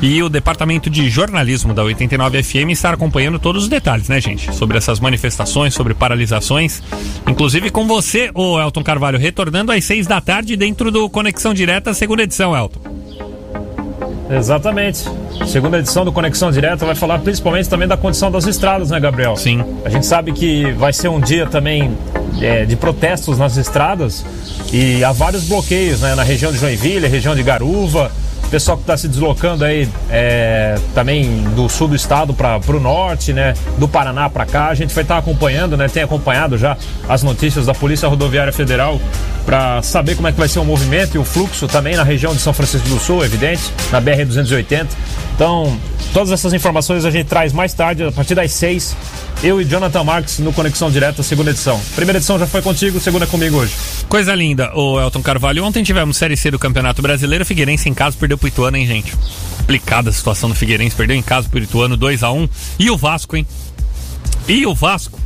E o departamento de jornalismo da 89 FM está acompanhando todos os detalhes, né, gente? Sobre essas manifestações, sobre paralisações. Inclusive com você, o Elton Carvalho, retornando às seis da tarde dentro do Conexão Direta, segunda edição, Elton. Exatamente. Segunda edição do Conexão Direta vai falar principalmente também da condição das estradas, né, Gabriel? Sim. A gente sabe que vai ser um dia também é, de protestos nas estradas e há vários bloqueios, né, na região de Joinville, região de Garuva. O pessoal que está se deslocando aí é, também do sul do estado para o norte, né? Do Paraná para cá, a gente vai estar acompanhando, né? Tem acompanhado já as notícias da Polícia Rodoviária Federal para saber como é que vai ser o movimento e o fluxo também na região de São Francisco do Sul, evidente, na BR-280. Então, Todas essas informações a gente traz mais tarde, a partir das 6. Eu e Jonathan Marques no Conexão Direta, segunda edição. Primeira edição já foi contigo, segunda é comigo hoje. Coisa linda, o Elton Carvalho. Ontem tivemos Série C do Campeonato Brasileiro. Figueirense em casa perdeu pro Ituano, hein, gente? Complicada a situação do Figueirense. Perdeu em casa pro Ituano 2x1. E o Vasco, hein? E o Vasco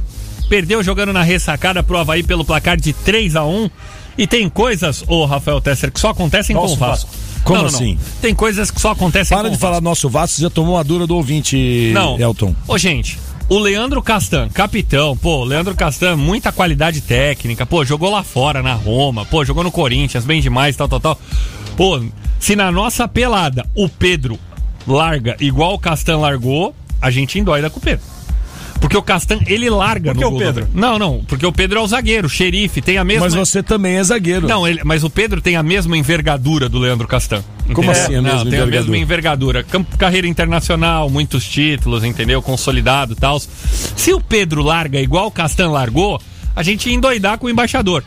perdeu jogando na ressacada pro Havaí pelo placar de 3 a 1 E tem coisas, ô Rafael Tesser, que só acontecem com o Vasco. Vasco. Como Não, não, não. assim? Tem coisas que só acontecem Para de falar Vasco. nosso Vasco, você já tomou a dura do ouvinte, Não. Elton. Ô, gente, o Leandro Castan, capitão, pô, Leandro Castan, muita qualidade técnica, pô, jogou lá fora, na Roma, pô, jogou no Corinthians, bem demais, tal, tal, tal. Pô, se na nossa pelada o Pedro larga igual o Castan largou, a gente endoida com o Pedro. Porque o Castan, ele larga Por que no o gol Pedro? Não, não, porque o Pedro é o zagueiro, o xerife, tem a mesma... Mas você também é zagueiro. Não, ele- mas o Pedro tem a mesma envergadura do Leandro Castan. Como assim a Não, mesma tem a mesma envergadura? Campo- carreira internacional, muitos títulos, entendeu? Consolidado e tal. Se o Pedro larga igual o Castan largou, a gente ia endoidar com o embaixador.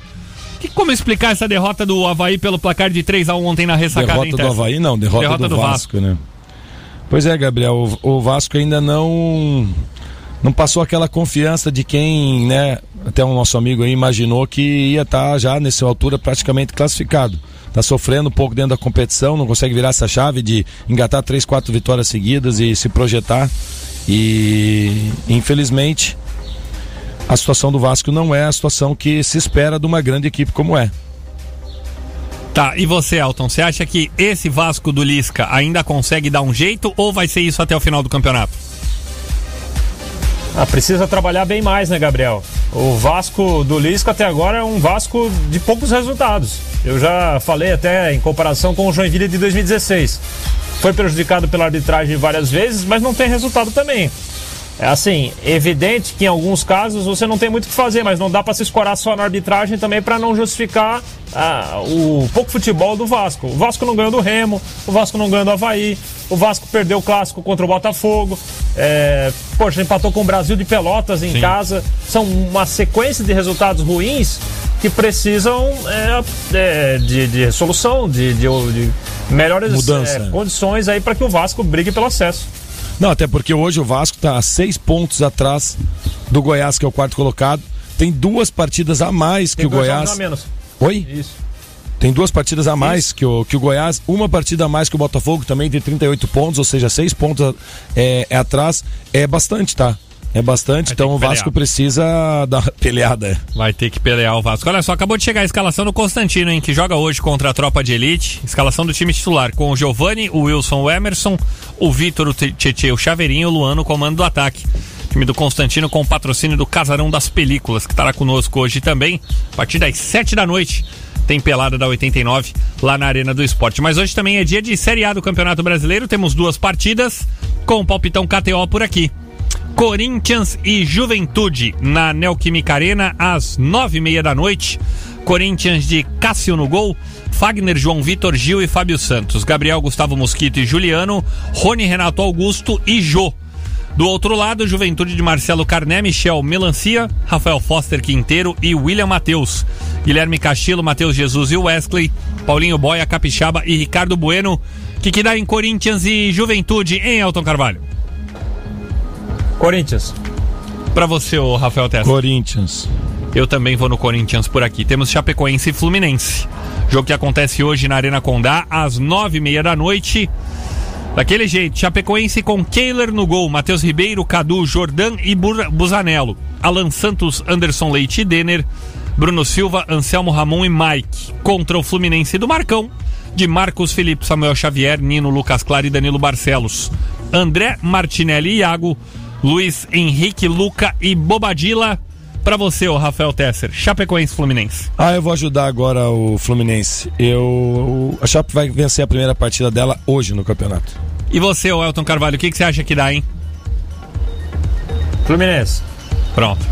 Como explicar essa derrota do Havaí pelo placar de 3x1 ontem na ressacada Derrota do? Havaí, não, derrota, Derrota do, do Vasco, né? Pois é, Gabriel, o, o Vasco ainda não não passou aquela confiança de quem, né, até o nosso amigo aí imaginou que ia estar já nessa altura praticamente classificado. Tá sofrendo um pouco dentro da competição, não consegue virar essa chave de engatar três, quatro vitórias seguidas e se projetar. E infelizmente a situação do Vasco não é a situação que se espera de uma grande equipe como é. Tá, e você, Elton, você acha que esse Vasco do Lisca ainda consegue dar um jeito ou vai ser isso até o final do campeonato? Ah, precisa trabalhar bem mais, né, Gabriel? O Vasco do Lisca até agora é um Vasco de poucos resultados. Eu já falei até em comparação com o Joinville de 2016. Foi prejudicado pela arbitragem várias vezes, mas não tem resultado também. É assim, evidente que em alguns casos você não tem muito o que fazer, mas não dá para se escorar só na arbitragem também para não justificar ah, o pouco futebol do Vasco. O Vasco não ganhou do Remo, o Vasco não ganhou do Havaí, o Vasco perdeu o clássico contra o Botafogo, é, poxa, empatou com o Brasil de Pelotas em Sim. casa. São uma sequência de resultados ruins que precisam é, é, de, de resolução, de, de, de melhores é, condições aí para que o Vasco brigue pelo acesso. Não, até porque hoje o Vasco está a seis pontos atrás do Goiás, que é o quarto colocado. Tem duas partidas a mais que Tem o dois Goiás. a menos. Oi? Isso. Tem duas partidas a mais que o, que o Goiás, uma partida a mais que o Botafogo, também tem 38 pontos, ou seja, seis pontos é, é atrás. É bastante, tá? É bastante, Vai então o Vasco precisa dar uma peleada. Vai ter que pelear o Vasco. Olha só, acabou de chegar a escalação do Constantino, hein? Que joga hoje contra a tropa de elite. Escalação do time titular com o Giovani, o Wilson, o Emerson, o Vitor, o Tietê, o Chaveirinho e o Luan no comando do ataque. Time do Constantino com o patrocínio do Casarão das Películas, que estará conosco hoje também, a partir das 7 da noite. Tem pelada da 89 lá na Arena do Esporte. Mas hoje também é dia de Série A do Campeonato Brasileiro. Temos duas partidas com o palpitão KTO por aqui. Corinthians e Juventude na Neoquímica Arena às nove e meia da noite. Corinthians de Cássio no gol, Fagner, João Vitor, Gil e Fábio Santos, Gabriel, Gustavo Mosquito e Juliano, Rony, Renato Augusto e Jô. Do outro lado, Juventude de Marcelo Carné, Michel Melancia, Rafael Foster Quinteiro e William Matheus. Guilherme Castillo, Matheus Jesus e Wesley, Paulinho Boia, Capixaba e Ricardo Bueno. Que, que dá em Corinthians e Juventude, hein, Elton Carvalho? Corinthians. Pra você, ô Rafael Tessa. Corinthians. Eu também vou no Corinthians por aqui. Temos Chapecoense e Fluminense. Jogo que acontece hoje na Arena Condá, às nove e meia da noite. Daquele jeito, Chapecoense com Kehler no gol, Matheus Ribeiro, Cadu, Jordan e Bur- Busanello. Alan Santos, Anderson Leite e Denner. Bruno Silva, Anselmo Ramon e Mike. Contra o Fluminense do Marcão, de Marcos Felipe, Samuel Xavier, Nino, Lucas Claro e Danilo Barcelos. André Martinelli e Iago. Luiz Henrique, Luca e Bobadilla. Pra você, ô Rafael Tesser, Chapecoense Fluminense. Ah, eu vou ajudar agora o Fluminense. Eu. A Chape vai vencer a primeira partida dela hoje no campeonato. E você, ô Elton Carvalho, o que, que você acha que dá, hein? Fluminense. Pronto.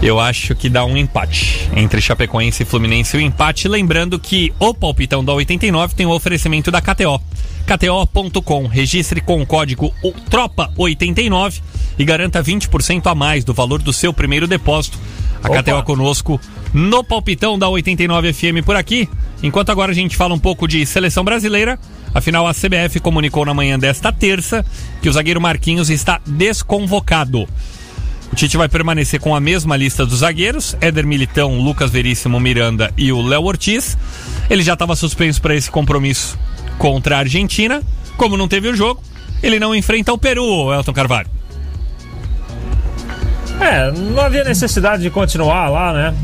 Eu acho que dá um empate entre Chapecoense e Fluminense. O empate, lembrando que o palpitão da 89 tem o oferecimento da KTO. KTO.com. Registre com o código o- TROPA89 e garanta 20% a mais do valor do seu primeiro depósito. A Opa. KTO conosco no palpitão da 89 FM por aqui. Enquanto agora a gente fala um pouco de seleção brasileira, Afinal, a CBF comunicou na manhã desta terça que o zagueiro Marquinhos está desconvocado. O Tite vai permanecer com a mesma lista dos zagueiros: Éder Militão, Lucas Veríssimo, Miranda e o Léo Ortiz. Ele já estava suspenso para esse compromisso contra a Argentina. Como não teve o jogo, ele não enfrenta o Peru, Elton Carvalho. É, não havia necessidade de continuar lá, né?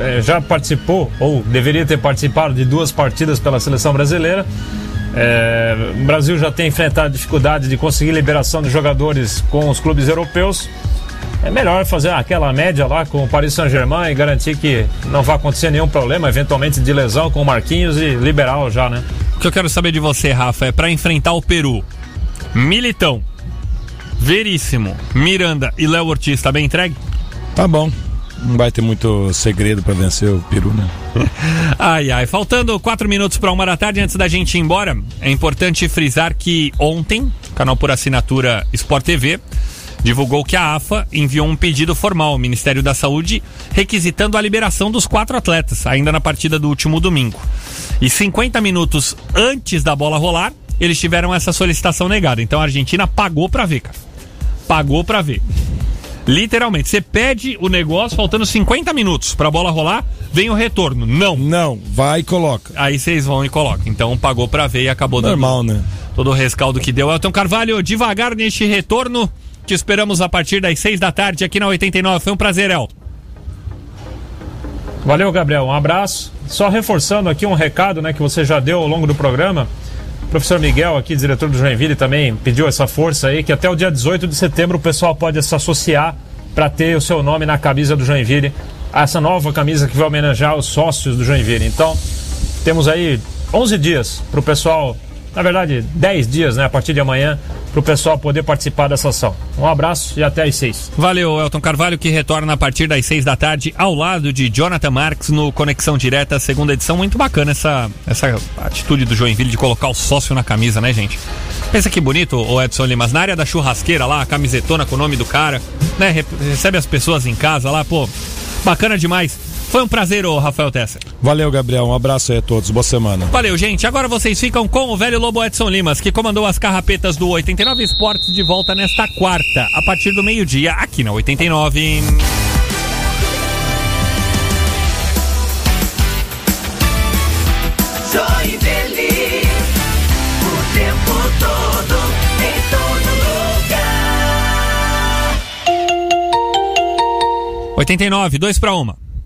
É, já participou, ou deveria ter participado de duas partidas pela seleção brasileira. É, o Brasil já tem enfrentado dificuldade de conseguir liberação de jogadores com os clubes europeus. É melhor fazer aquela média lá com o Paris Saint-Germain e garantir que não vai acontecer nenhum problema, eventualmente de lesão com o Marquinhos e liberal já, né? O que eu quero saber de você, Rafa, é para enfrentar o Peru. Militão, Veríssimo, Miranda e Léo Ortiz, tá bem entregue? Tá bom. Não vai ter muito segredo para vencer o Peru, né? ai, ai. Faltando quatro minutos para uma da tarde antes da gente ir embora, é importante frisar que ontem, canal por assinatura Sport TV, divulgou que a AFA enviou um pedido formal ao Ministério da Saúde requisitando a liberação dos quatro atletas, ainda na partida do último domingo. E 50 minutos antes da bola rolar, eles tiveram essa solicitação negada. Então a Argentina pagou para ver, cara. Pagou para ver. Literalmente, você pede o negócio faltando 50 minutos pra bola rolar, vem o retorno. Não. Não, vai e coloca. Aí vocês vão e colocam. Então pagou pra ver e acabou Normal, dando né? todo o rescaldo que deu. Elton Carvalho, devagar neste retorno. Te esperamos a partir das 6 da tarde aqui na 89. Foi um prazer, Elton. Valeu, Gabriel. Um abraço. Só reforçando aqui um recado né, que você já deu ao longo do programa. O professor Miguel, aqui, diretor do Joinville, também pediu essa força aí, que até o dia 18 de setembro o pessoal pode se associar para ter o seu nome na camisa do Joinville, essa nova camisa que vai homenagear os sócios do Joinville. Então, temos aí 11 dias para o pessoal, na verdade, 10 dias, né, a partir de amanhã, para o pessoal poder participar dessa ação. Um abraço e até às 6. Valeu, Elton Carvalho, que retorna a partir das 6 da tarde, ao lado de Jonathan Marques, no Conexão Direta, segunda edição. Muito bacana essa, essa atitude do Joinville de colocar o sócio na camisa, né, gente? Pensa que bonito, o Edson Limas, na área da churrasqueira lá, a camisetona com o nome do cara, né? Re- Recebe as pessoas em casa lá, pô, bacana demais. Foi um prazer, ô Rafael Tesser. Valeu, Gabriel. Um abraço aí a todos. Boa semana. Valeu, gente. Agora vocês ficam com o velho Lobo Edson Limas, que comandou as carrapetas do 89 Esportes de volta nesta quarta, a partir do meio-dia, aqui na 89. Joinville, o tempo todo, em todo lugar. 89, 2 para uma.